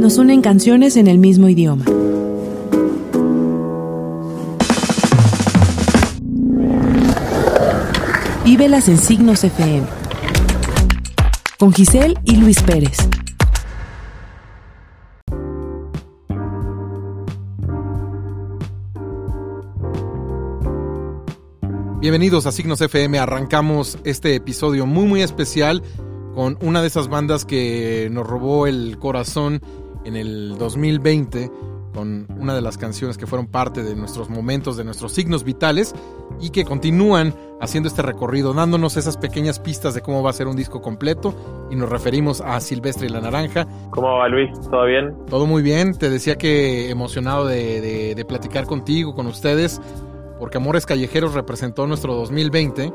nos unen canciones en el mismo idioma. Vívelas en Signos FM. Con Giselle y Luis Pérez. Bienvenidos a Signos FM. Arrancamos este episodio muy muy especial con una de esas bandas que nos robó el corazón en el 2020 con una de las canciones que fueron parte de nuestros momentos, de nuestros signos vitales y que continúan haciendo este recorrido, dándonos esas pequeñas pistas de cómo va a ser un disco completo y nos referimos a Silvestre y la Naranja. ¿Cómo va Luis? ¿Todo bien? Todo muy bien, te decía que emocionado de, de platicar contigo, con ustedes porque Amores Callejeros representó nuestro 2020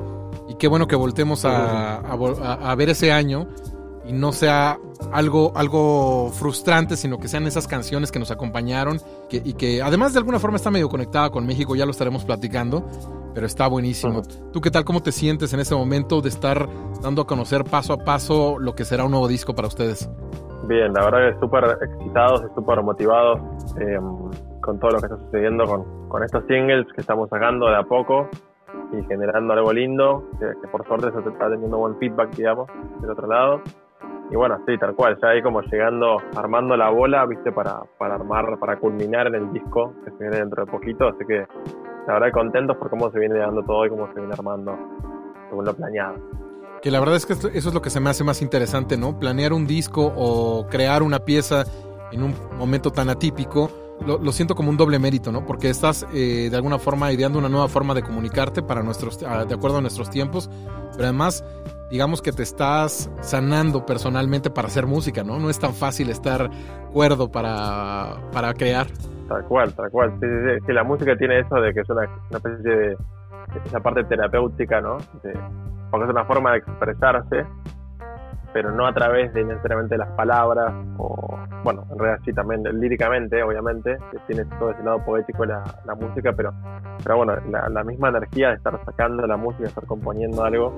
y qué bueno que voltemos a, ver ese año y no sea algo, algo frustrante, sino que sean esas canciones que nos acompañaron y que además de alguna forma está medio conectada con México, ya lo estaremos platicando, pero está buenísimo. ¿Tú qué tal, cómo te sientes en ese momento de estar dando a conocer paso a paso lo que será un nuevo disco para ustedes? Bien, la verdad que súper excitados súper motivados. Eh, con todo lo que está sucediendo con, con estos singles que estamos sacando de a poco y generando algo lindo, que, por suerte se está teniendo buen feedback, digamos, del otro lado. Y bueno, sí, tal cual, ya ahí como llegando, armando la bola, viste, para, para armar, para culminar en el disco que se viene dentro de poquito, así que la verdad contentos por cómo se viene dando todo y cómo se viene armando según lo planeado. Que la verdad es que eso es lo que se me hace más interesante, ¿no? Planear un disco o crear una pieza en un momento tan atípico lo, siento como un doble mérito, ¿no? Porque estás eh, de alguna forma ideando una nueva forma de comunicarte para nuestros, de acuerdo a nuestros tiempos, pero además, digamos que te estás sanando personalmente para hacer música, ¿no? No es tan fácil estar cuerdo para, para crear. Tal cual, tal cual. Sí, sí, sí. la música tiene eso de que es una, especie de, esa parte terapéutica, ¿no? porque es una forma de expresarse pero no a través de necesariamente las palabras, o bueno, en realidad sí también líricamente, obviamente, que tiene todo ese lado poético la, la música, pero, pero bueno, la, misma energía de estar sacando la música, de estar componiendo algo,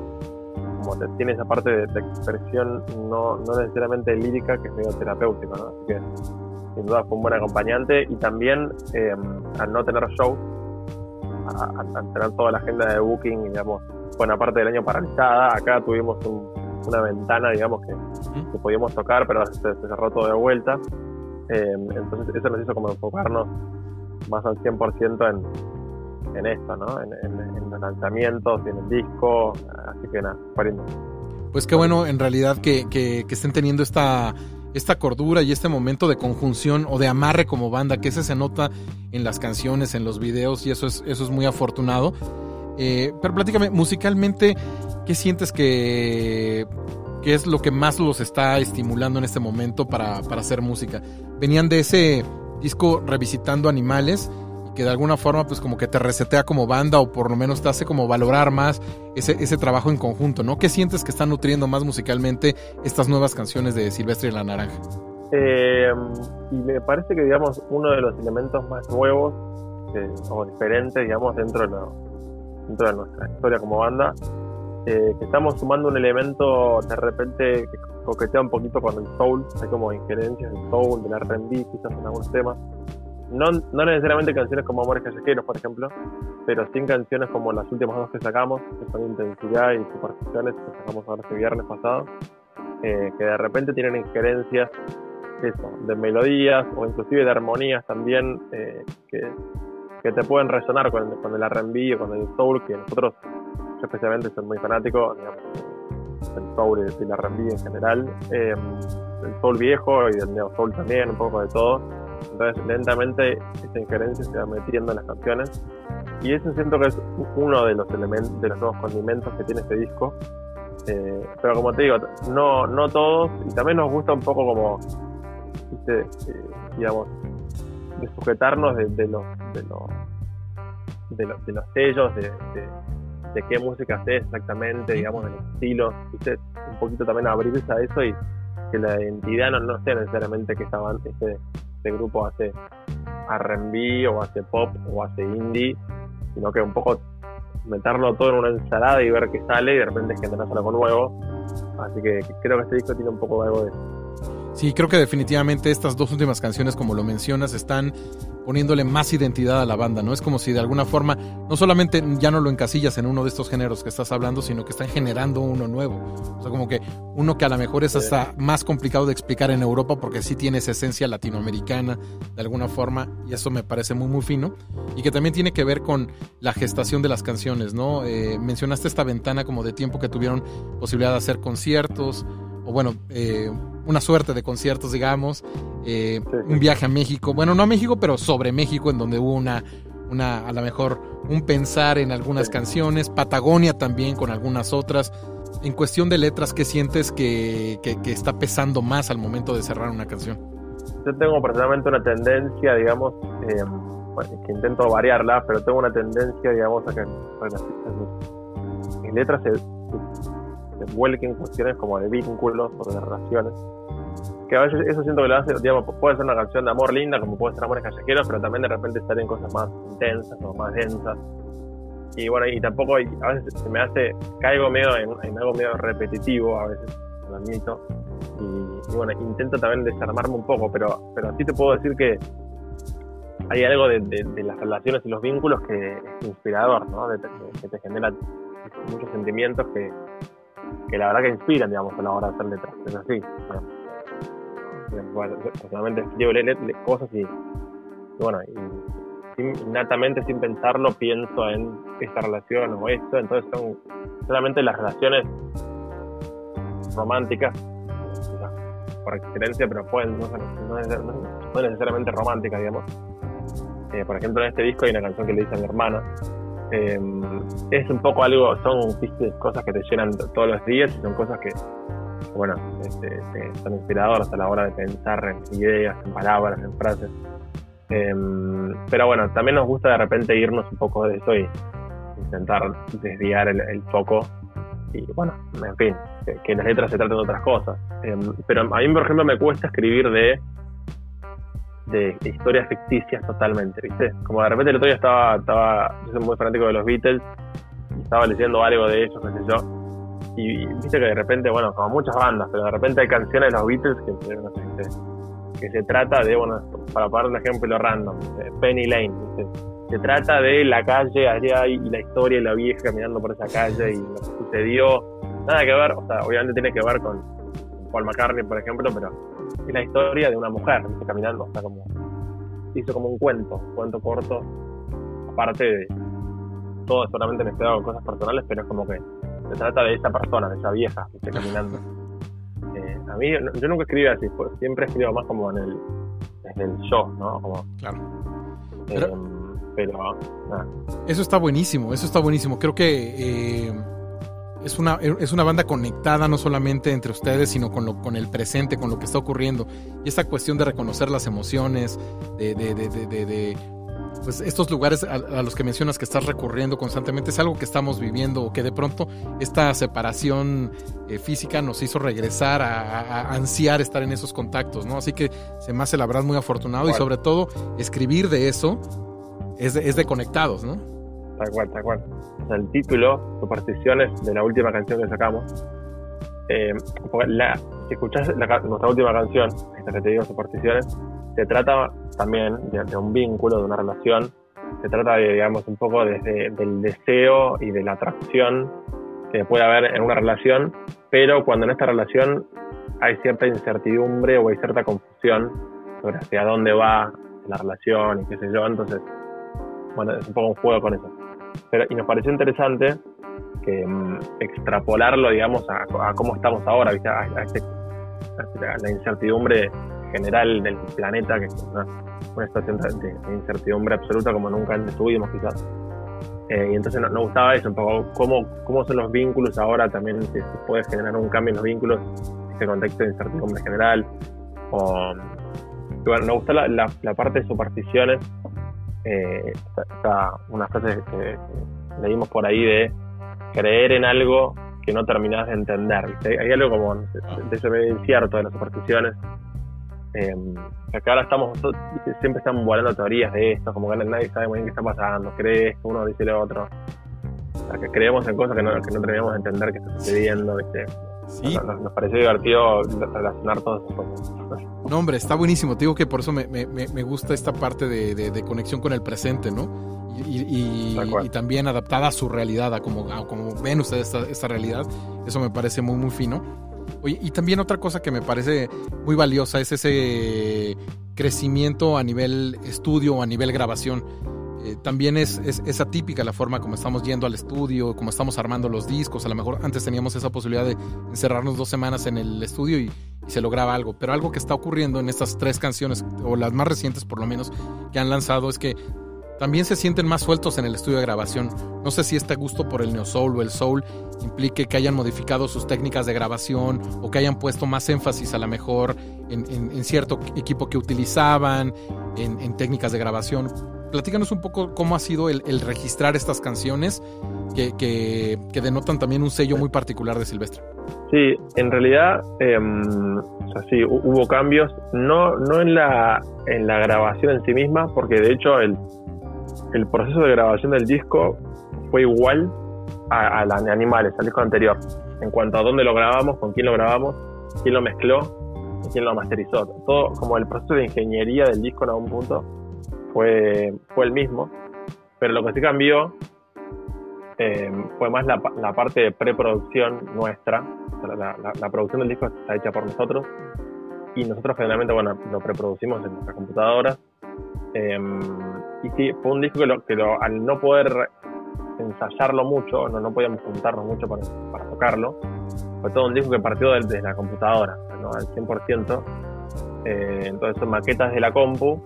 como tiene esa parte de, expresión no, no, necesariamente lírica, que es medio terapéutica, ¿no? Así que sin duda fue un buen acompañante y también eh, al no tener show, al tener toda la agenda de booking, digamos, buena parte del año paralizada, acá tuvimos un una ventana, digamos, que, podíamos tocar, pero se, cerró todo de vuelta. Eh, entonces eso nos hizo como enfocarnos más al 100% en, en esto, ¿no? En, los lanzamientos y en el disco, así que nada, pariendo. Pues qué bueno en realidad que, que, estén teniendo esta, esta cordura y este momento de conjunción o de amarre como banda, que ese se nota en las canciones, en los videos y eso es, eso es muy afortunado. Eh, pero platícame, musicalmente, ¿qué sientes que, es lo que más los está estimulando en este momento para, hacer música? Venían de ese disco revisitando animales que de alguna forma pues como que te resetea como banda o por lo menos te hace como valorar más ese, ese trabajo en conjunto, ¿no? ¿Qué sientes que están nutriendo más musicalmente estas nuevas canciones de Silvestre y la Naranja? Eh, y me parece que digamos uno de los elementos más nuevos eh, o diferentes digamos dentro de, dentro de nuestra historia como banda, eh, que estamos sumando un elemento de repente que coquetea un poquito con el soul, hay como injerencias del soul, del R&B quizás en algunos temas. No, no necesariamente canciones como Amores Callejeros, por ejemplo, pero sí canciones como las últimas dos que sacamos, que son Intensidad y Supersticiones, que sacamos ahora este viernes pasado, eh, que de repente tienen injerencias eso, de melodías o inclusive de armonías también eh, que que te pueden resonar con, con el R&B o con el soul, que nosotros, yo especialmente, soy muy fanático, del soul y del R&B en general, eh, del soul viejo y del neo soul también, un poco de todo. Entonces, lentamente esa injerencia se va metiendo en las canciones y eso siento que es uno de los elementos, de los nuevos condimentos que tiene este disco. Eh, pero como te digo, no, no todos, y también nos gusta un poco como, eh, digamos, de sujetarnos de, los, de, los, de, los, de los sellos, de, de, qué música hace exactamente, digamos, del estilo, un poquito también abrirse a eso y que la identidad no, no sea necesariamente que esta este, este grupo hace R&B o hace pop o hace indie, sino que un poco meterlo todo en una ensalada y ver qué sale y de repente generar algo nuevo. Así que creo que este disco tiene un poco de algo de eso. Sí, creo que definitivamente estas dos últimas canciones, como lo mencionas, están poniéndole más identidad a la banda, ¿no? Es como si de alguna forma no solamente ya no lo encasillas en uno de estos géneros que estás hablando, sino que están generando uno nuevo. O sea, como que uno que a lo mejor es hasta más complicado de explicar en Europa porque sí tiene esa esencia latinoamericana de alguna forma y eso me parece muy muy fino y que también tiene que ver con la gestación de las canciones, ¿no? Eh, mencionaste esta ventana como de tiempo que tuvieron posibilidad de hacer conciertos o bueno, eh, una suerte de conciertos, digamos, eh, un viaje a México, bueno, no a México, pero sobre México, en donde hubo una, una a lo mejor, un pensar en algunas canciones, Patagonia también con algunas otras. En cuestión de letras, ¿qué sientes que, que, está pesando más al momento de cerrar una canción? Yo tengo personalmente una tendencia, digamos, eh, que intento variarla, pero tengo una tendencia, digamos, a que mis letras se, se vuelquen cuestiones como de vínculos o de relaciones. Que a veces eso siento que lo hace, digamos, puede ser una canción de amor linda, como puede ser Amores Callejeros, pero también de repente en cosas más intensas o más densas. Y bueno, y tampoco a veces se me hace, caigo medio en, algo medio repetitivo, a veces, lo admito. Y, bueno, intento también desarmarme un poco, pero, pero sí te puedo decir que hay algo de, las relaciones y los vínculos que es inspirador, ¿no? que te genera muchos sentimientos que, que la verdad que inspiran, digamos, a la hora de hacer letras. Es así. Bueno, personalmente cosas y, bueno, y innatamente sin pensarlo pienso en esta relación o esto, entonces son solamente las relaciones románticas, por excelencia, pero pueden no, no, necesariamente románticas, digamos. Eh, por ejemplo, en este disco hay una canción que le dice a mi hermana, eh, es un poco algo, son cosas que te llenan todos los días y son cosas que, bueno, este, son inspiradoras a la hora de pensar en ideas, en palabras, en frases. Em, pero bueno, también nos gusta de repente irnos un poco de eso y intentar desviar el, foco. Y bueno, en fin, que, que, las letras se traten de otras cosas. Em, pero a mí, por ejemplo, me cuesta escribir de de historias ficticias totalmente, ¿viste? Como de repente el otro día estaba, estaba yo soy muy fanático de los Beatles, y estaba leyendo algo de ellos, qué sé yo, y, viste que de repente, bueno, como muchas bandas, pero de repente hay canciones de los Beatles que, no que se trata de, bueno, para poner un ejemplo random, Penny Lane, ¿viste? Se trata de la calle allá y la historia de la vieja caminando por esa calle y lo que sucedió, nada que ver, o sea, obviamente tiene que ver con Paul McCartney, por ejemplo, pero es la historia de una mujer caminando, o sea, como hizo como un cuento, un cuento corto, aparte de todo solamente mezclado con cosas personales, pero es como que se trata de esa persona, de esa vieja que está caminando. Eh, a mí, yo nunca escribí así, siempre escribo más como en el, desde el yo, ¿no? Como, claro. Eh, pero, Eso está buenísimo, eso está buenísimo. Creo que eh, es una, es una banda conectada no solamente entre ustedes, sino con, lo, con el presente, con lo que está ocurriendo. Y esta cuestión de reconocer las emociones, de, de, de, de pues estos lugares a, los que mencionas que estás recurriendo constantemente, es algo que estamos viviendo o que de pronto esta separación eh, física nos hizo regresar a, ansiar estar en esos contactos, ¿no? Así que se me hace la verdad muy afortunado y sobre todo escribir de eso es de, es de conectados, ¿no? Tal cual, tal cual. O sea, el título, Supersticiones, de la última canción que sacamos. Eh, la, si escuchás nuestra última canción, esta que te digo, Supersticiones, se trata también de, un vínculo, de una relación. Se trata, de, digamos, un poco desde del deseo y de la atracción que puede haber en una relación, pero cuando en esta relación hay cierta incertidumbre o hay cierta confusión sobre hacia dónde va la relación y qué sé yo, entonces, bueno, es un poco un juego con eso. Pero, y nos pareció interesante que mm, extrapolarlo, digamos, a, cómo estamos ahora, ¿viste? A, este, la incertidumbre general del planeta, que es una, situación de, incertidumbre absoluta como nunca antes tuvimos, quizás. Eh, y entonces nos, gustaba eso, un poco cómo, cómo son los vínculos ahora también, si, puede generar un cambio en los vínculos, este contexto de incertidumbre general. O, bueno, nos gusta la, la parte de supersticiones eh, una frase que leímos por ahí de creer en algo que no terminás de entender. Hay, algo como de eso incierto de las supersticiones. Eh, acá ahora estamos, siempre están volando teorías de esto, como que nadie sabe muy bien qué está pasando, crees, uno dice lo otro. que creemos en cosas que no, que no terminamos de entender que está sucediendo. Sí. Nos, pareció divertido relacionar todas esas cosas. No, hombre, está buenísimo. Te digo que por eso me, me, me gusta esta parte de, de, conexión con el presente, ¿no? Y, y, también adaptada a su realidad, a como, como ven ustedes esta, esta, realidad. Eso me parece muy, muy fino. Oye, y también otra cosa que me parece muy valiosa es ese crecimiento a nivel estudio o a nivel grabación. Eh, también es, es, atípica la forma como estamos yendo al estudio, como estamos armando los discos. A lo mejor antes teníamos esa posibilidad de encerrarnos dos semanas en el estudio y, se lograba algo. Pero algo que está ocurriendo en estas tres canciones, o las más recientes por lo menos, que han lanzado, es que también se sienten más sueltos en el estudio de grabación. No sé si este gusto por el neo soul o el soul implique que hayan modificado sus técnicas de grabación o que hayan puesto más énfasis a lo mejor en, cierto equipo que utilizaban, en, técnicas de grabación. Platícanos un poco cómo ha sido el, registrar estas canciones que, denotan también un sello muy particular de Silvestre. Sí, en realidad, em, sí, hubo cambios, no, no en, la, en la grabación en sí misma, porque de hecho el, el proceso de grabación del disco fue igual a, la de Animales, al disco anterior, en cuanto a dónde lo grabamos, con quién lo grabamos, quién lo mezcló y quién lo masterizó. Todo como el proceso de ingeniería del disco en algún punto fue, fue el mismo, pero lo que sí cambió eh, fue más la, la, parte de preproducción nuestra. la, producción del disco está hecha por nosotros y nosotros generalmente bueno, lo preproducimos en nuestras computadoras. Eh, y sí, fue un disco que, lo, que lo, al no poder ensayarlo mucho, no, no podíamos juntarnos mucho para, para tocarlo, fue todo un disco que partió desde, la computadora, ¿no? al 100%. Eh, entonces son maquetas de la compu,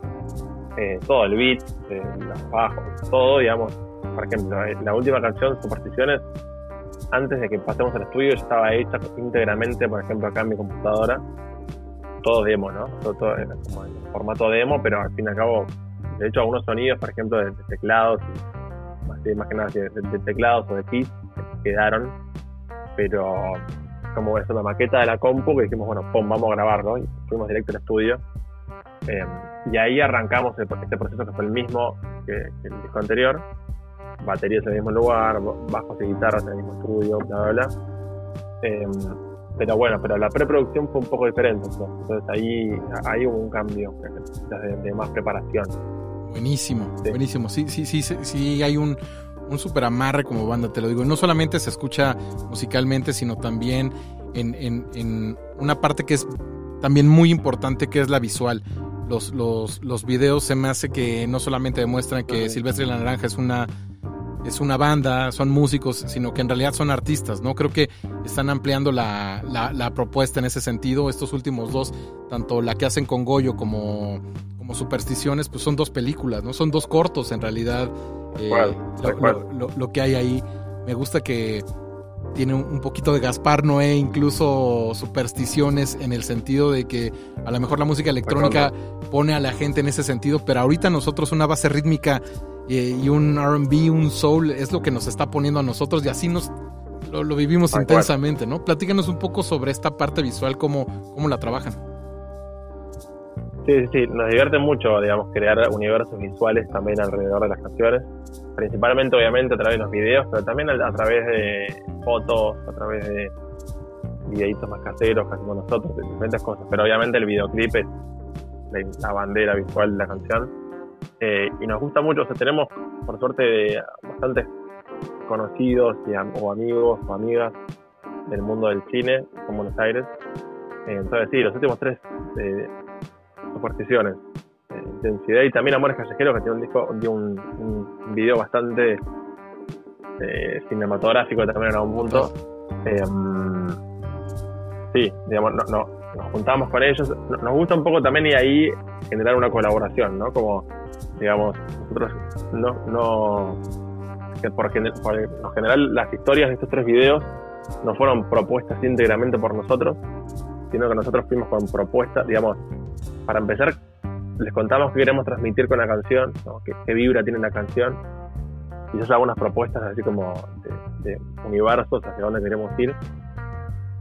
eh, todo el beat, eh, los bajos, todo, digamos. Por ejemplo, eh, la última canción, Supersticiones, antes de que pasemos al estudio estaba hecha íntegramente, por ejemplo, acá en mi computadora. Todo demo, ¿no? Todo, todo en formato demo, pero al fin y al cabo de hecho, algunos sonidos, por ejemplo, de, teclados, más, que nada de, teclados o de keys, quedaron, pero como es una maqueta de la compu que dijimos, bueno, vamos a grabarlo, y fuimos directo al estudio. Eh, y ahí arrancamos este proceso que fue el mismo que, el disco anterior, baterías en el mismo lugar, bajos y guitarras en el mismo estudio, bla, bla, bla. Eh, pero bueno, pero la preproducción fue un poco diferente, entonces ahí, ahí hubo un cambio de más preparación. Buenísimo, buenísimo. Sí, sí, sí, sí, hay un, un super amarre como banda, te lo digo. No solamente se escucha musicalmente, sino también en, en, una parte que es también muy importante, que es la visual. Los, los, los videos se me hace que no solamente demuestran que Silvestre y la Naranja es una es una banda, son músicos, sino que en realidad son artistas, ¿no? Creo que están ampliando la, la, propuesta en ese sentido. Estos últimos dos, tanto la que hacen con Goyo como, como Supersticiones, pues son dos películas, ¿no? Son dos cortos en realidad. Eh, lo, que hay ahí. Me gusta que tiene un poquito de Gaspar Noé, incluso supersticiones en el sentido de que a lo mejor la música electrónica pone a la gente en ese sentido, pero ahorita nosotros una base rítmica y un RB, un soul, es lo que nos está poniendo a nosotros y así nos lo, vivimos intensamente, ¿no? Platícanos un poco sobre esta parte visual, cómo, cómo la trabajan. Sí, sí, nos divierte mucho, digamos, crear universos visuales también alrededor de las canciones, principalmente obviamente a través de los videos, pero también a, través de fotos, a través de videitos más caseros que hacemos nosotros, de diferentes cosas, pero obviamente el videoclip es la bandera visual de la canción. Eh, y nos gusta mucho, o sea, tenemos por suerte bastantes conocidos o amigos o amigas del mundo del cine en Buenos Aires. Eh, entonces sí, los últimos tres eh, supersticiones, Intensidad y también Amores Callejeros, que tiene un disco, dio un, video bastante cinematográfico también en algún punto. sí, digamos, no, no, nos juntamos con ellos. Nos gusta un poco también y ahí generar una colaboración, ¿no? Como digamos, nosotros no, no por, lo general las historias de estos tres videos no fueron propuestas íntegramente por nosotros, sino que nosotros fuimos con propuestas, digamos, para empezar, les contamos qué queremos transmitir con la canción, qué, vibra tiene la canción, y eso algunas propuestas así como de, universos hacia dónde queremos ir,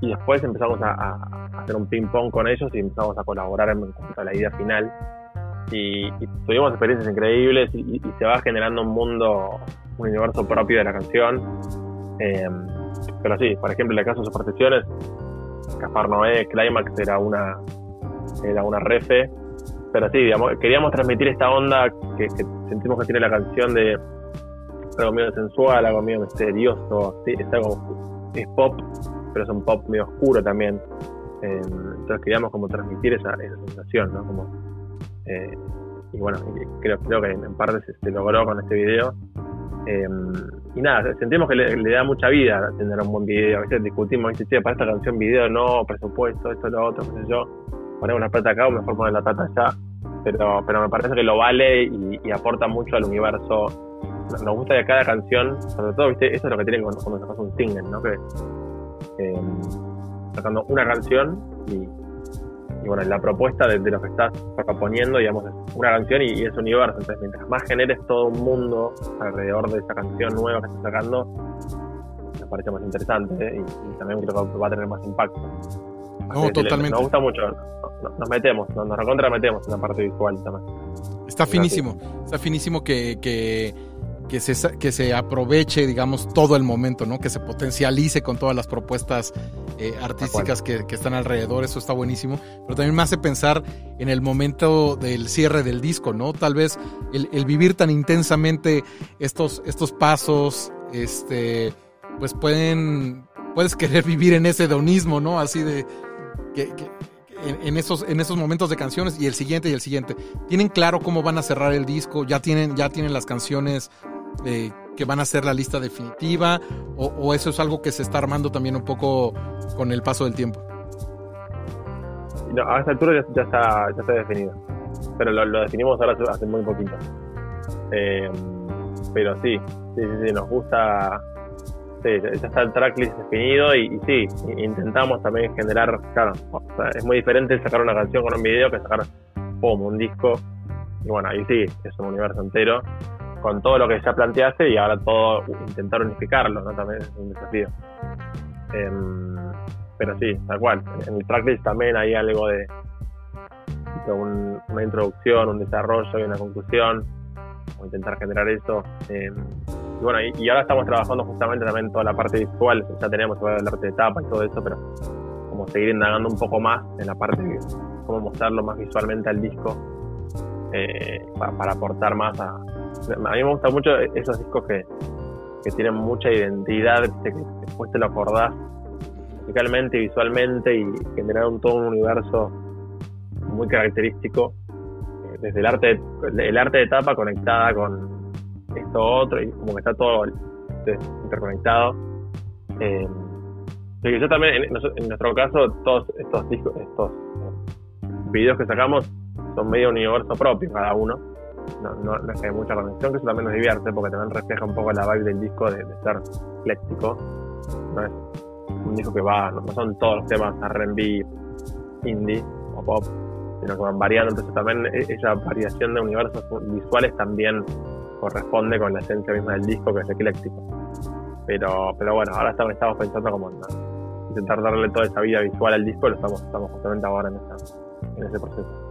y después empezamos a, hacer un ping-pong con ellos y empezamos a colaborar en cuanto a la idea final. Y, tuvimos experiencias increíbles y, se va generando un mundo, un universo propio de la canción. Em, pero sí, por ejemplo, en el caso de Supersticiones, Noé, Climax era una, era una refe. Pero sí, digamos, queríamos transmitir esta onda que, sentimos que tiene la canción de algo medio sensual, algo medio misterioso, es algo es pop, pero es un pop medio oscuro también. Eh, entonces queríamos como transmitir esa, sensación, ¿no? Como, eh, y bueno, creo, creo que en parte se, logró con este video. Eh, y nada, sentimos que le, da mucha vida tener un buen video. A veces discutimos, dice, para esta canción video no, presupuesto, esto, lo otro, qué sé yo. Ponemos una plata acá o mejor poner la plata allá. Pero, pero me parece que lo vale y, aporta mucho al universo. Nos gusta que cada canción, sobre todo, ¿viste? eso es lo que tiene cuando, cuando sacas un single, ¿no? Que eh, sacando una canción y, y bueno, la propuesta de, lo que estás proponiendo, digamos, es una canción y, es universo. Entonces, mientras más generes todo un mundo alrededor de esa canción nueva que estás sacando, me parece más interesante ¿eh? y, también creo que va a tener más impacto. No, totalmente. Nos gusta mucho, nos, metemos, nos, nos recontra metemos en la parte visual también. Está finísimo, está finísimo que, que que se, que se aproveche, digamos, todo el momento, ¿no? Que se potencialice con todas las propuestas eh, artísticas que, están alrededor, eso está buenísimo. Pero también me hace pensar en el momento del cierre del disco, ¿no? Tal vez el, vivir tan intensamente estos, estos pasos, este, pues pueden, puedes querer vivir en ese hedonismo, ¿no? Así de que, en, esos, en esos momentos de canciones y el siguiente y el siguiente. ¿Tienen claro cómo van a cerrar el disco? ¿Ya tienen, ya tienen las canciones eh, que van a ser la lista definitiva o, eso es algo que se está armando también un poco con el paso del tiempo? No, a esta altura ya, está, ya está definido, pero lo, definimos ahora hace muy poquito. Eh, pero sí, sí, sí, nos gusta, sí, ya está el tracklist definido y, sí, intentamos también generar, claro, es muy diferente sacar una canción con un video que sacar un disco. Y bueno, ahí sí, es un universo entero con todo lo que ya planteaste y ahora todo intentar unificarlo, ¿no? También es un desafío. Em, pero sí, tal cual. En el tracklist también hay algo de, una introducción, un desarrollo y una conclusión, o intentar generar eso. Em, y bueno, y, ahora estamos trabajando justamente también toda la parte visual, ya tenemos el arte de tapa y todo eso, pero como seguir indagando un poco más en la parte de cómo mostrarlo más visualmente al disco eh, para aportar más a, a mí me gustan mucho esos discos que, tienen mucha identidad, que después te lo acordás musicalmente y visualmente y generaron todo un universo muy característico eh, desde el arte el arte de tapa conectada con esto otro y como que está todo interconectado eh, yo también en, nuestro caso todos estos discos estos eh, videos que sacamos son medio universo propio cada uno no, no, no hay mucha conexión, que eso también nos divierte porque también refleja un poco la vibe del disco de, ser ecléctico. No es un disco que va, no, son todos los temas RB, indie o pop, sino que van variando. Entonces también e, esa variación de universos visuales también corresponde con la esencia misma del disco que es ecléctico. Pero, pero bueno, ahora estamos, pensando como intentar darle toda esa vida visual al disco, lo estamos, estamos justamente ahora en, en ese proceso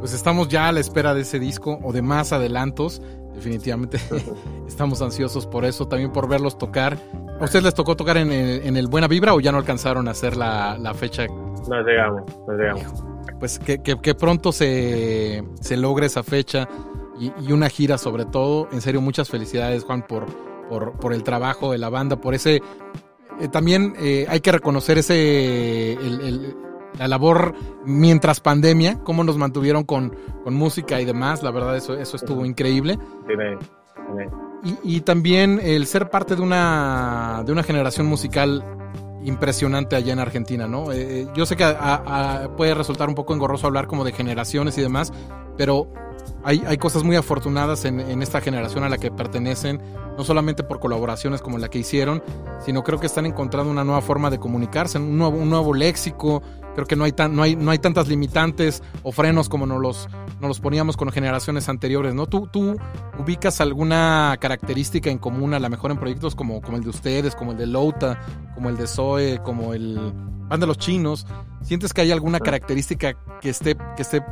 pues estamos ya a la espera de ese disco o de más adelantos. Definitivamente estamos ansiosos por eso, también por verlos tocar. ¿A ustedes les tocó tocar en el, Buena Vibra o ya no alcanzaron a hacer la, fecha? No llegamos, no llegamos. Pues que, que, pronto se, se, logre esa fecha y, una gira sobre todo. En serio, muchas felicidades Juan por, por, el trabajo de la banda, por ese... Eh, también eh, hay que reconocer ese... el, la labor mientras pandemia, cómo nos mantuvieron con, música y demás, la verdad eso, eso estuvo increíble. Y, también el ser parte de una, de una generación musical impresionante allá en Argentina, ¿no? Eh, eh, yo sé que puede resultar un poco engorroso hablar como de generaciones y demás, pero hay, hay cosas muy afortunadas en, en, esta generación a la que pertenecen, no solamente por colaboraciones como la que hicieron, sino creo que están encontrando una nueva forma de comunicarse, un nuevo, un nuevo léxico, creo que no hay, tan, no, hay, no hay tantas limitantes o frenos como nos los, nos los poníamos con generaciones anteriores, ¿no? ¿Tú, ¿Tú ubicas alguna característica en común a la mejor en proyectos como, como el de ustedes, como el de Louta, como el de Zoe, como el Van de los Chinos? ¿Sientes que hay alguna característica que esté, que esté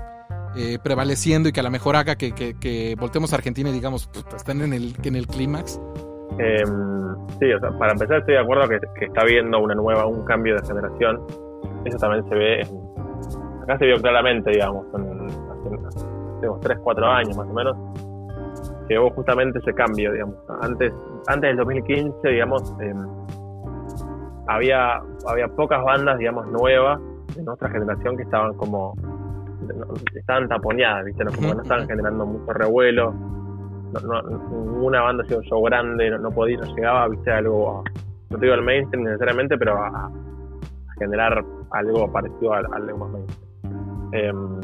eh, prevaleciendo y que a lo mejor haga que, que, voltemos a Argentina y digamos, están en el, en el clímax? Em, sí, para empezar estoy de acuerdo que, está habiendo una nueva, un cambio de generación eso también se ve, acá se vio claramente, digamos, en, hace, 3, 4 años más o menos, que hubo justamente ese cambio, digamos. Antes, antes del 2015, digamos, em, había, había pocas bandas, digamos, nuevas de nuestra generación que estaban como, estaban taponeadas, ¿viste? Como no estaban generando mucho revuelo, no, ninguna banda hacía un show grande, no, podía, no llegaba, ¿viste? Algo, no te digo al mainstream necesariamente, pero a, generar algo parecido al, al más mainstream. Em,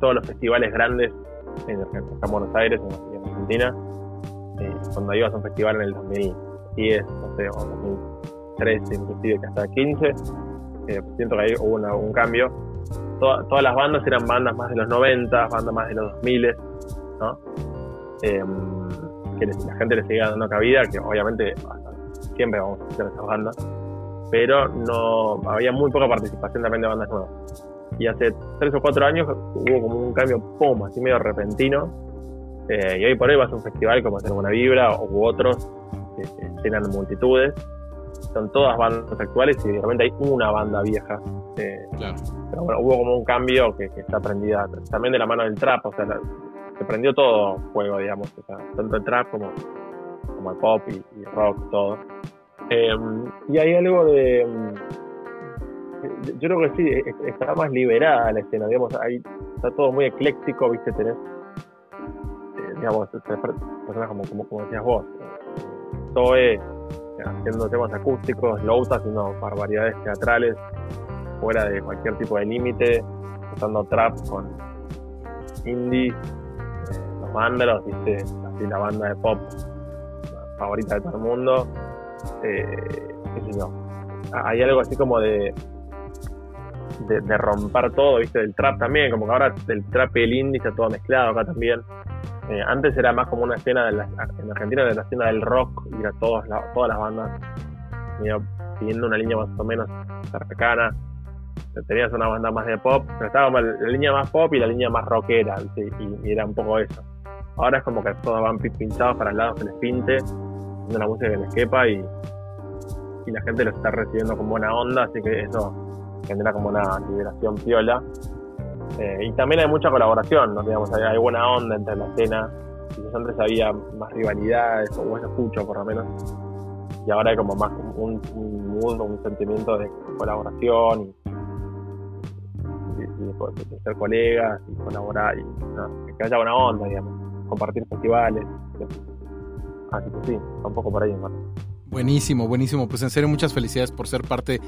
todos los festivales grandes en, Buenos Aires, en, Argentina, eh, cuando ibas a un festival en el 2010, no sé, o 2013, inclusive que hasta 15, eh, siento que ahí hubo un cambio. Todas las bandas eran bandas más de los 90, bandas más de los 2000, ¿no? Em, que la gente le seguía dando cabida, que obviamente siempre vamos a hacer esas bandas, pero no había muy poca participación también de bandas nuevas. Y hace tres o cuatro años hubo como un cambio, pum, así medio repentino. Eh, y hoy por hoy vas a un festival como Hacer Buena Vibra u otros que, llenan multitudes. Son todas bandas actuales y realmente hay una banda vieja. Eh, pero bueno, hubo como un cambio que, está prendida también de la mano del trap, o sea, se prendió todo fuego, digamos, tanto el trap como, como el pop y, rock, todo. Em, y hay algo de. Yo creo que sí, está más liberada la escena, digamos, ahí está todo muy ecléctico, viste, tenés, eh, digamos, personas como, como, como decías vos, Zoe haciendo temas acústicos, Louta haciendo barbaridades teatrales, fuera de cualquier tipo de límite, usando trap con indie, Mándalos, viste, así la banda de pop favorita de todo el mundo. Eh, Hay algo así como de, de, romper todo, viste, del trap también, como que ahora el trap y el indie está todo mezclado acá también. Eh, antes era más como una escena de en Argentina de la escena del rock y era todas, todas las bandas siguiendo una línea más o menos cercana. Tenías una banda más de pop, pero estaba la línea más pop y la línea más rockera, y era un poco eso. Ahora es como que todos van pinchados para el lado que les pinte, la música que les quepa y, y la gente lo está recibiendo con buena onda, así que eso genera como una liberación piola. Eh, y también hay mucha colaboración, ¿no? Digamos, hay, buena onda entre la escena. Quizás antes había más rivalidades, o eso escucho por lo menos. Y ahora hay como más un, mundo, un sentimiento de colaboración y, de, ser colegas y colaborar y que haya buena onda, digamos compartir festivales. Así que sí, un poco por ahí, Buenísimo, buenísimo. Pues en serio, muchas felicidades por ser parte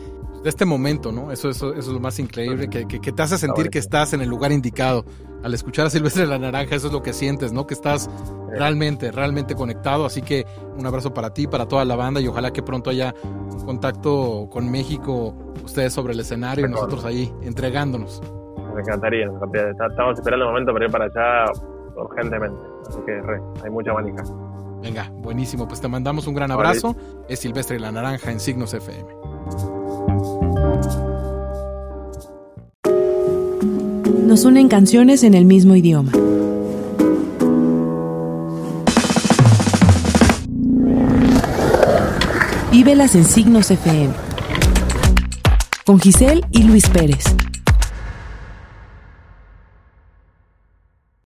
de este momento, ¿no? Eso, eso, eso es lo más increíble, que, que, te hace sentir que estás en el lugar indicado. Al escuchar a Silvestre de la Naranja, eso es lo que sientes, ¿no? Que estás realmente, realmente conectado. Así que un abrazo para ti, para toda la banda y ojalá que pronto haya un contacto con México, ustedes sobre el escenario y nosotros ahí entregándonos. Me encantaría, Estamos esperando el momento para ir para allá urgentemente. Así que hay mucha manija. Venga, buenísimo. Pues te mandamos un gran abrazo. Es Silvestre la Naranja en Signos FM. Nos unen canciones en el mismo idioma. Vívelas en Signos FM. Con Giselle y Luis Pérez.